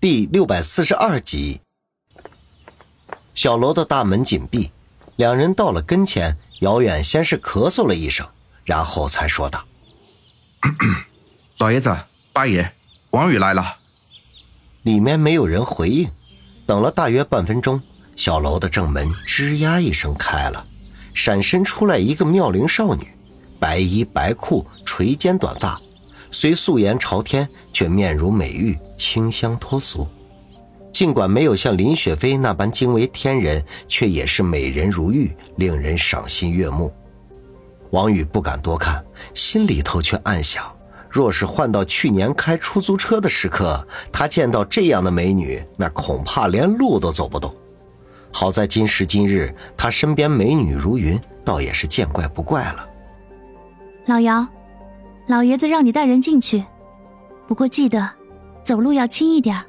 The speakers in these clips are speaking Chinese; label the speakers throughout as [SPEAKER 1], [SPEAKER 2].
[SPEAKER 1] 第六百四十二集，小楼的大门紧闭，两人到了跟前，姚远先是咳嗽了一声，然后才说道：“
[SPEAKER 2] 老爷子、八爷，王宇来了。”
[SPEAKER 1] 里面没有人回应，等了大约半分钟，小楼的正门吱呀一声开了，闪身出来一个妙龄少女，白衣白裤，垂肩短发。虽素颜朝天，却面如美玉，清香脱俗。尽管没有像林雪飞那般惊为天人，却也是美人如玉，令人赏心悦目。王宇不敢多看，心里头却暗想：若是换到去年开出租车的时刻，他见到这样的美女，那恐怕连路都走不动。好在今时今日，他身边美女如云，倒也是见怪不怪了。
[SPEAKER 3] 老姚。老爷子让你带人进去，不过记得走路要轻一点。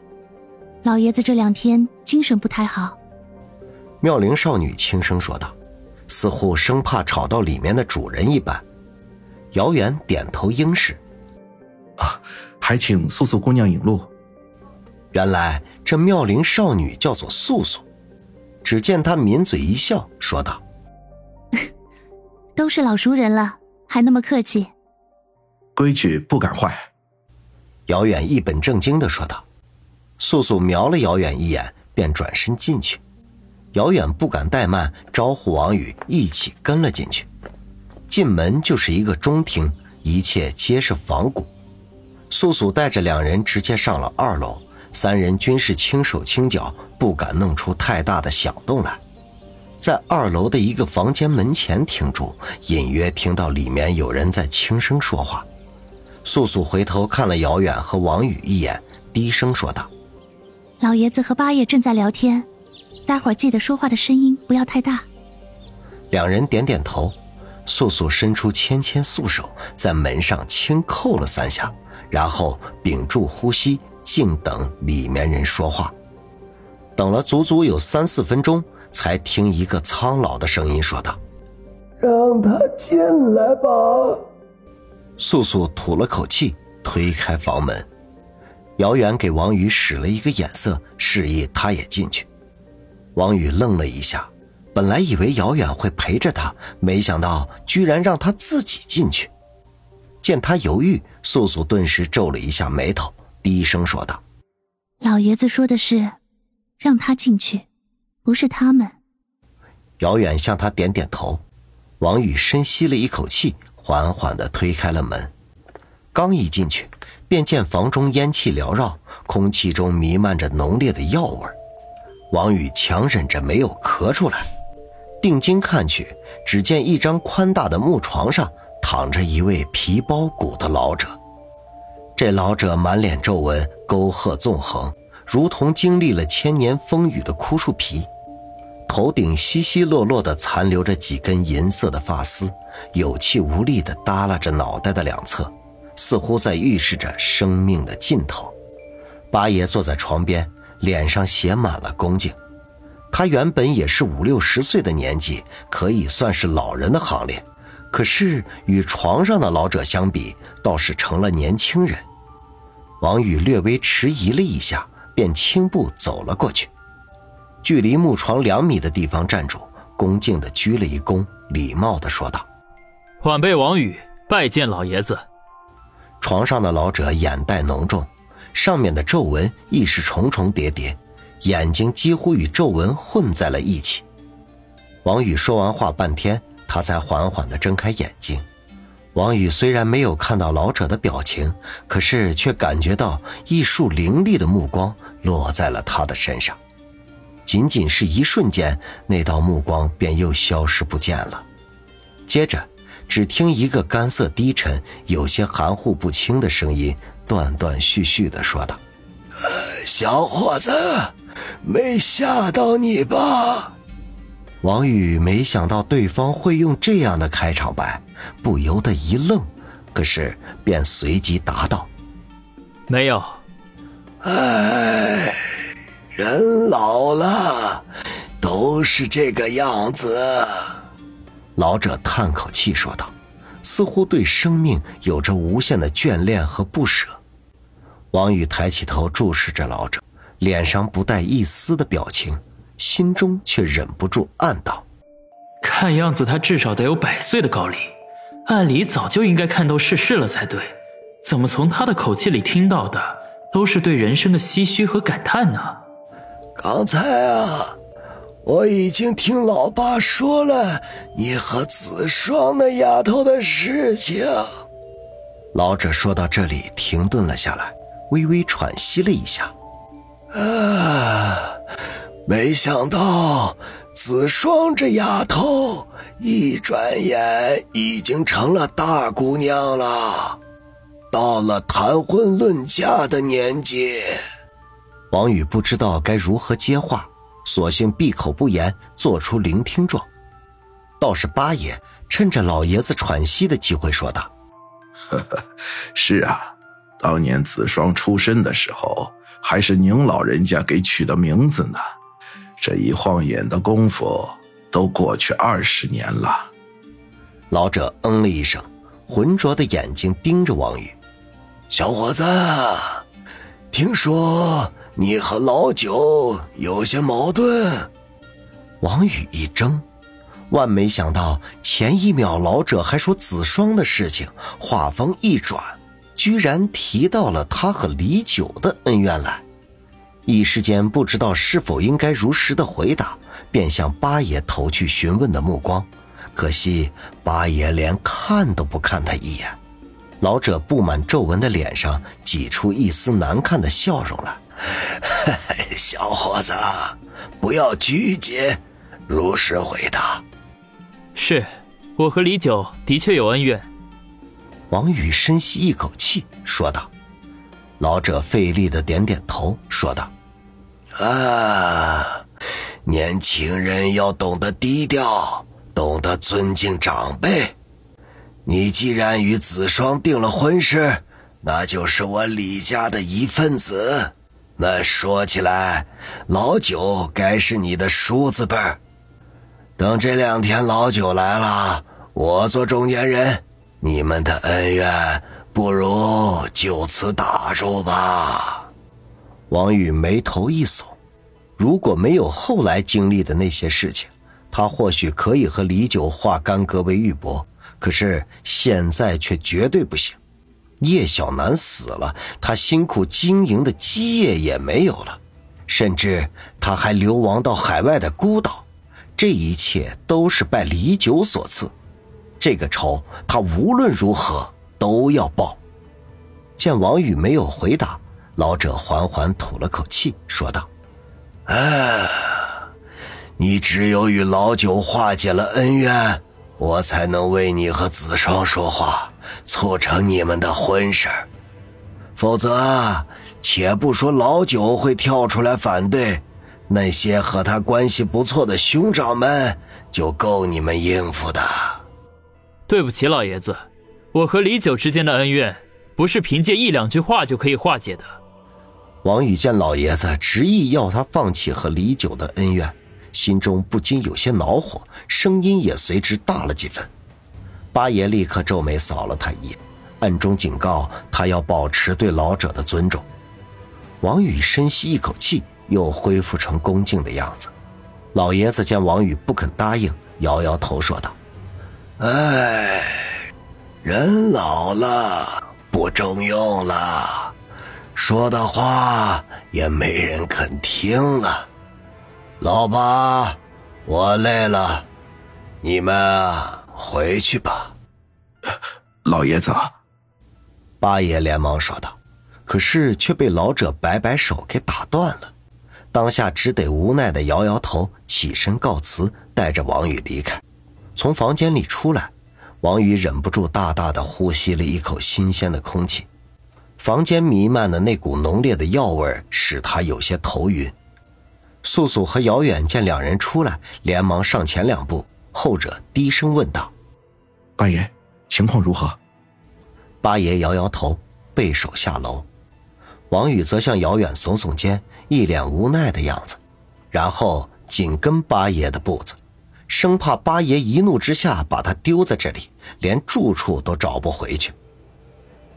[SPEAKER 3] 老爷子这两天精神不太好。
[SPEAKER 1] 妙龄少女轻声说道，似乎生怕吵到里面的主人一般。姚远点头应是。
[SPEAKER 2] 啊，还请素素姑娘引路。
[SPEAKER 1] 原来这妙龄少女叫做素素。只见她抿嘴一笑，说道：“
[SPEAKER 3] 都是老熟人了，还那么客气。”
[SPEAKER 2] 规矩不敢坏，
[SPEAKER 1] 姚远一本正经的说道。素素瞄了姚远一眼，便转身进去。姚远不敢怠慢，招呼王宇一起跟了进去。进门就是一个中厅，一切皆是仿古。素素带着两人直接上了二楼，三人均是轻手轻脚，不敢弄出太大的响动来。在二楼的一个房间门前停住，隐约听到里面有人在轻声说话。素素回头看了姚远和王宇一眼，低声说道：“
[SPEAKER 3] 老爷子和八爷正在聊天，待会儿记得说话的声音不要太大。”
[SPEAKER 1] 两人点点头。素素伸出纤纤素手，在门上轻叩了三下，然后屏住呼吸，静等里面人说话。等了足足有三四分钟，才听一个苍老的声音说道：“
[SPEAKER 4] 让他进来吧。”
[SPEAKER 1] 素素吐了口气，推开房门。姚远给王宇使了一个眼色，示意他也进去。王宇愣了一下，本来以为姚远会陪着他，没想到居然让他自己进去。见他犹豫，素素顿时皱了一下眉头，低声说道：“
[SPEAKER 3] 老爷子说的是，让他进去，不是他们。”
[SPEAKER 1] 姚远向他点点头。王宇深吸了一口气。缓缓地推开了门，刚一进去，便见房中烟气缭绕，空气中弥漫着浓烈的药味。王宇强忍着没有咳出来，定睛看去，只见一张宽大的木床上躺着一位皮包骨的老者。这老者满脸皱纹，沟壑纵横，如同经历了千年风雨的枯树皮。头顶稀稀落落的残留着几根银色的发丝，有气无力地耷拉着脑袋的两侧，似乎在预示着生命的尽头。八爷坐在床边，脸上写满了恭敬。他原本也是五六十岁的年纪，可以算是老人的行列，可是与床上的老者相比，倒是成了年轻人。王宇略微迟疑了一下，便轻步走了过去。距离木床两米的地方站住，恭敬地鞠了一躬，礼貌地说道：“
[SPEAKER 5] 晚辈王宇拜见老爷子。”
[SPEAKER 1] 床上的老者眼袋浓重，上面的皱纹亦是重重叠叠，眼睛几乎与皱纹混在了一起。王宇说完话半天，他才缓缓地睁开眼睛。王宇虽然没有看到老者的表情，可是却感觉到一束凌厉的目光落在了他的身上。仅仅是一瞬间，那道目光便又消失不见了。接着，只听一个干涩低沉、有些含糊不清的声音，断断续续的说道：“
[SPEAKER 4] 小伙子，没吓到你吧？”
[SPEAKER 1] 王宇没想到对方会用这样的开场白，不由得一愣，可是便随即答道：“
[SPEAKER 5] 没有。”
[SPEAKER 4] 哎。人老了，都是这个样子。
[SPEAKER 1] 老者叹口气说道，似乎对生命有着无限的眷恋和不舍。王宇抬起头注视着老者，脸上不带一丝的表情，心中却忍不住暗道：“
[SPEAKER 5] 看样子他至少得有百岁的高龄，按理早就应该看透世事了才对，怎么从他的口气里听到的都是对人生的唏嘘和感叹呢？”
[SPEAKER 4] 刚才啊，我已经听老爸说了你和子双那丫头的事情。
[SPEAKER 1] 老者说到这里，停顿了下来，微微喘息了一下。
[SPEAKER 4] 啊，没想到子双这丫头一转眼已经成了大姑娘了，到了谈婚论嫁的年纪。
[SPEAKER 1] 王宇不知道该如何接话，索性闭口不言，做出聆听状。倒是八爷趁着老爷子喘息的机会说道：“
[SPEAKER 2] 呵呵，是啊，当年子双出生的时候。”还是您老人家给取的名字呢，这一晃眼的功夫都过去二十年了。
[SPEAKER 1] 老者嗯了一声，浑浊的眼睛盯着王宇：“
[SPEAKER 4] 小伙子，听说你和老九有些矛盾。”
[SPEAKER 1] 王宇一怔，万没想到前一秒老者还说子双的事情，话锋一转。居然提到了他和李九的恩怨来，一时间不知道是否应该如实的回答，便向八爷投去询问的目光。可惜八爷连看都不看他一眼。老者布满皱纹的脸上挤出一丝难看的笑容来：“
[SPEAKER 4] 小伙子，不要拘谨，如实回答。”“
[SPEAKER 5] 是，我和李九的确有恩怨。”
[SPEAKER 1] 王宇深吸一口气，说道：“老者费力的点点头，说道：‘
[SPEAKER 4] 啊，年轻人要懂得低调，懂得尊敬长辈。你既然与子双定了婚事，那就是我李家的一份子。那说起来，老九该是你的叔子辈儿。等这两天老九来了，我做中间人。’”你们的恩怨不如就此打住吧。
[SPEAKER 1] 王宇眉头一耸，如果没有后来经历的那些事情，他或许可以和李九化干戈为玉帛。可是现在却绝对不行。叶小楠死了，他辛苦经营的基业也没有了，甚至他还流亡到海外的孤岛，这一切都是拜李九所赐。这个仇，他无论如何都要报。见王宇没有回答，老者缓缓吐了口气，说道：“
[SPEAKER 4] 哎，你只有与老九化解了恩怨，我才能为你和子双说话，促成你们的婚事。否则，且不说老九会跳出来反对，那些和他关系不错的兄长们就够你们应付的。”
[SPEAKER 5] 对不起，老爷子，我和李九之间的恩怨，不是凭借一两句话就可以化解的。
[SPEAKER 1] 王宇见老爷子执意要他放弃和李九的恩怨，心中不禁有些恼火，声音也随之大了几分。八爷立刻皱眉扫了他一眼，暗中警告他要保持对老者的尊重。王宇深吸一口气，又恢复成恭敬的样子。老爷子见王宇不肯答应，摇摇头说道。
[SPEAKER 4] 哎，人老了不中用了，说的话也没人肯听了。老八，我累了，你们回去吧。
[SPEAKER 2] 老爷子，
[SPEAKER 1] 八爷连忙说道，可是却被老者摆摆手给打断了。当下只得无奈的摇摇头，起身告辞，带着王宇离开。从房间里出来，王宇忍不住大大的呼吸了一口新鲜的空气。房间弥漫的那股浓烈的药味使他有些头晕。素素和姚远见两人出来，连忙上前两步。后者低声问道：“
[SPEAKER 2] 八爷，情况如何？”
[SPEAKER 1] 八爷摇摇头，背手下楼。王宇则向姚远耸耸肩，一脸无奈的样子，然后紧跟八爷的步子。生怕八爷一怒之下把他丢在这里，连住处都找不回去。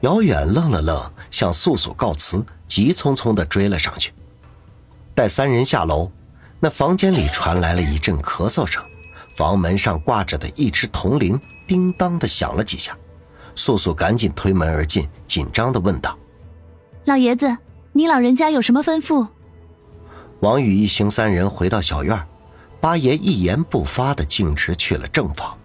[SPEAKER 1] 姚远愣了愣，向素素告辞，急匆匆的追了上去。待三人下楼，那房间里传来了一阵咳嗽声，房门上挂着的一只铜铃叮当的响了几下。素素赶紧推门而进，紧张的问道：“
[SPEAKER 3] 老爷子，你老人家有什么吩咐？”
[SPEAKER 1] 王宇一行三人回到小院，八爷一言不发的径直去了正房。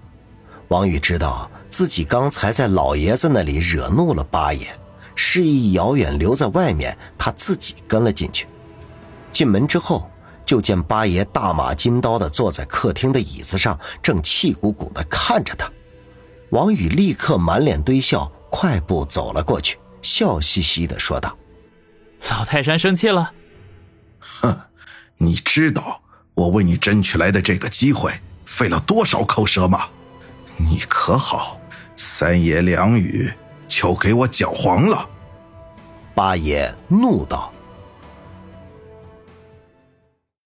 [SPEAKER 1] 王宇知道自己刚才在老爷子那里惹怒了八爷，示意姚远留在外面，他自己跟了进去。进门之后，就见八爷大马金刀的坐在客厅的椅子上，正气鼓鼓的看着他。王宇立刻满脸堆笑，快步走了过去，笑嘻嘻的说道：“
[SPEAKER 5] 老泰山生气了。”“
[SPEAKER 2] 哼，你知道我为你争取来的这个机会费了多少口舌吗？你可好，三言两语就给我搅黄了。”
[SPEAKER 1] 八爷怒道。